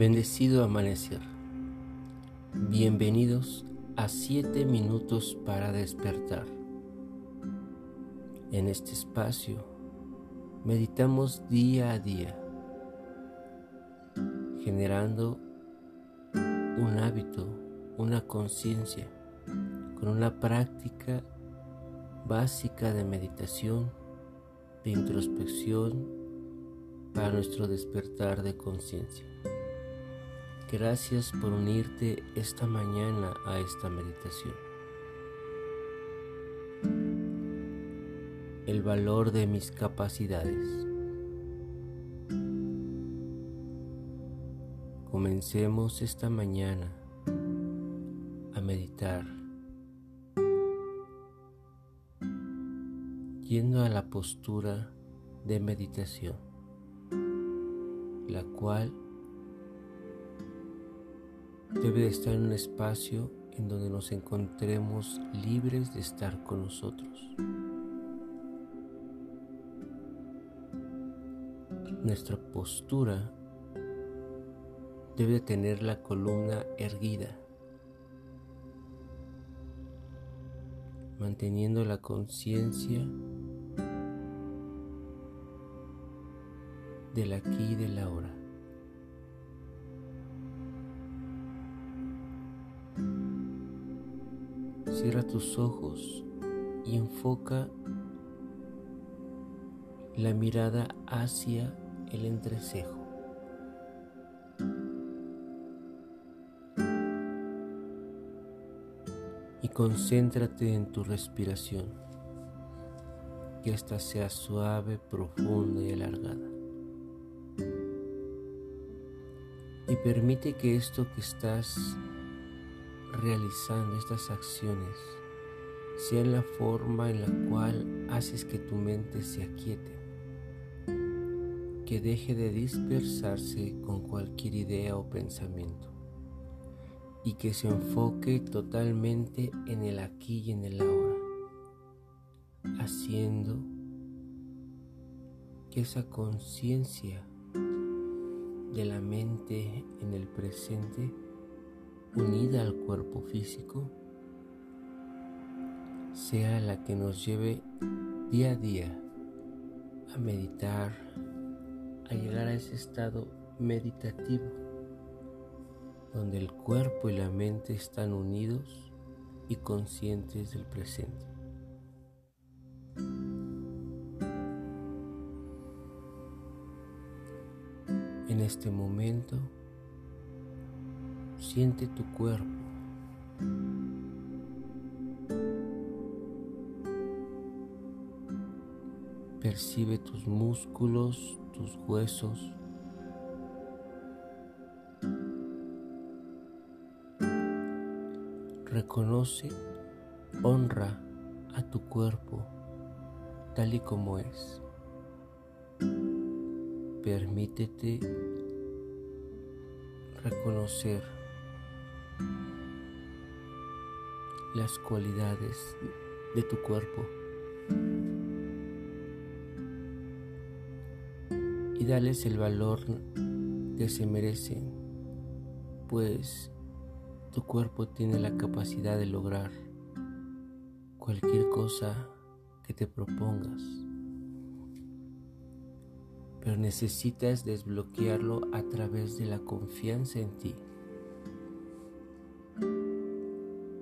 Bendecido amanecer. Bienvenidos a 7 minutos para despertar. En este espacio meditamos día a día, generando un hábito, una conciencia, con una práctica básica de meditación, de introspección para nuestro despertar de conciencia. Gracias por unirte esta mañana a esta meditación. El valor de mis capacidades. Comencemos esta mañana a meditar, yendo a la postura de meditación, la cual debe de estar en un espacio en donde nos encontremos libres de estar con nosotros. Nuestra postura debe de tener la columna erguida, manteniendo la conciencia del aquí y del ahora. Tus ojos y enfoca la mirada hacia el entrecejo. Y concéntrate en tu respiración, que ésta sea suave, profunda y alargada. Y permite que esto que estás realizando estas acciones sea la forma en la cual haces que tu mente se aquiete, que deje de dispersarse con cualquier idea o pensamiento y que se enfoque totalmente en el aquí y en el ahora, haciendo que esa conciencia de la mente en el presente unida al cuerpo físico sea la que nos lleve día a día a meditar, a llegar a ese estado meditativo donde el cuerpo y la mente están unidos y conscientes del presente. En este momento, Siente tu cuerpo. Percibe tus músculos, tus huesos. Reconoce, honra a tu cuerpo tal y como es. Permítete reconocer las cualidades de tu cuerpo y dales el valor que se merecen, pues tu cuerpo tiene la capacidad de lograr cualquier cosa que te propongas, pero necesitas desbloquearlo a través de la confianza en ti.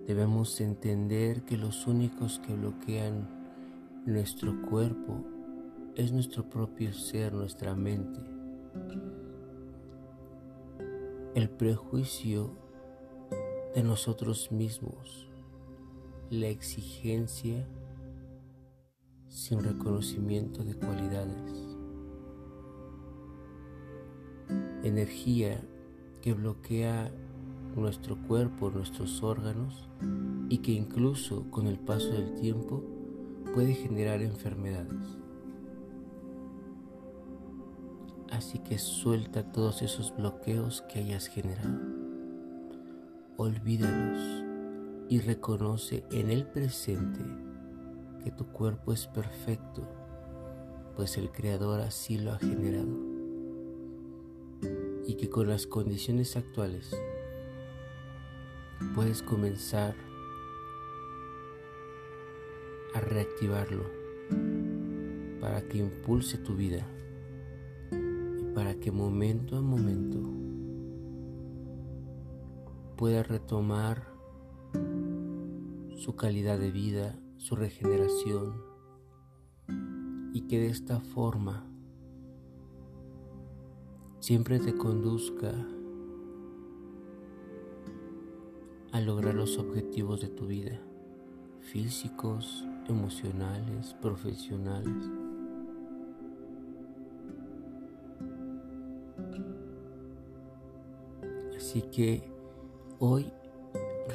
Debemos entender que los únicos que bloquean nuestro cuerpo es nuestro propio ser, nuestra mente. El prejuicio de nosotros mismos, la exigencia sin reconocimiento de cualidades, energía que bloquea nuestro cuerpo, nuestros órganos y que incluso con el paso del tiempo puede generar enfermedades. Así que suelta todos esos bloqueos que hayas generado. Olvídalos y reconoce en el presente que tu cuerpo es perfecto, pues el Creador así lo ha generado y que con las condiciones actuales puedes comenzar a reactivarlo para que impulse tu vida para que momento a momento pueda retomar su calidad de vida, su regeneración y que de esta forma siempre te conduzca a lograr los objetivos de tu vida, físicos, emocionales, profesionales. Así que hoy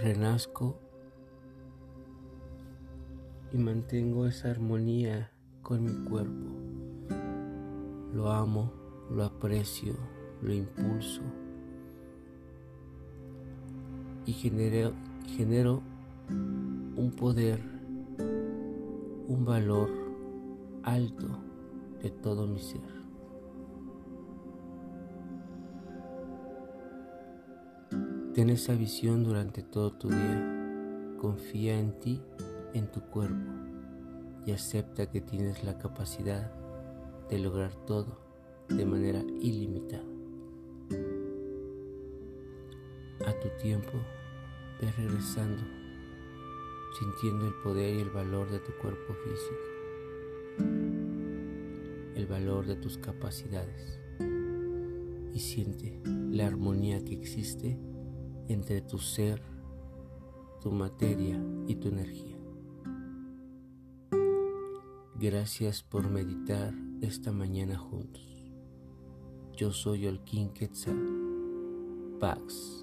renazco y mantengo esa armonía con mi cuerpo. Lo amo, lo aprecio, lo impulso y genero, genero un poder, un valor alto de todo mi ser. Ten esa visión durante todo tu día. Confía en ti, en tu cuerpo y acepta que tienes la capacidad de lograr todo de manera ilimitada. A tu tiempo, ve regresando, sintiendo el poder y el valor de tu cuerpo físico, el valor de tus capacidades y siente la armonía que existe entre tu ser, tu materia y tu energía. Gracias por meditar esta mañana juntos. Yo soy King Quetzal. Pax.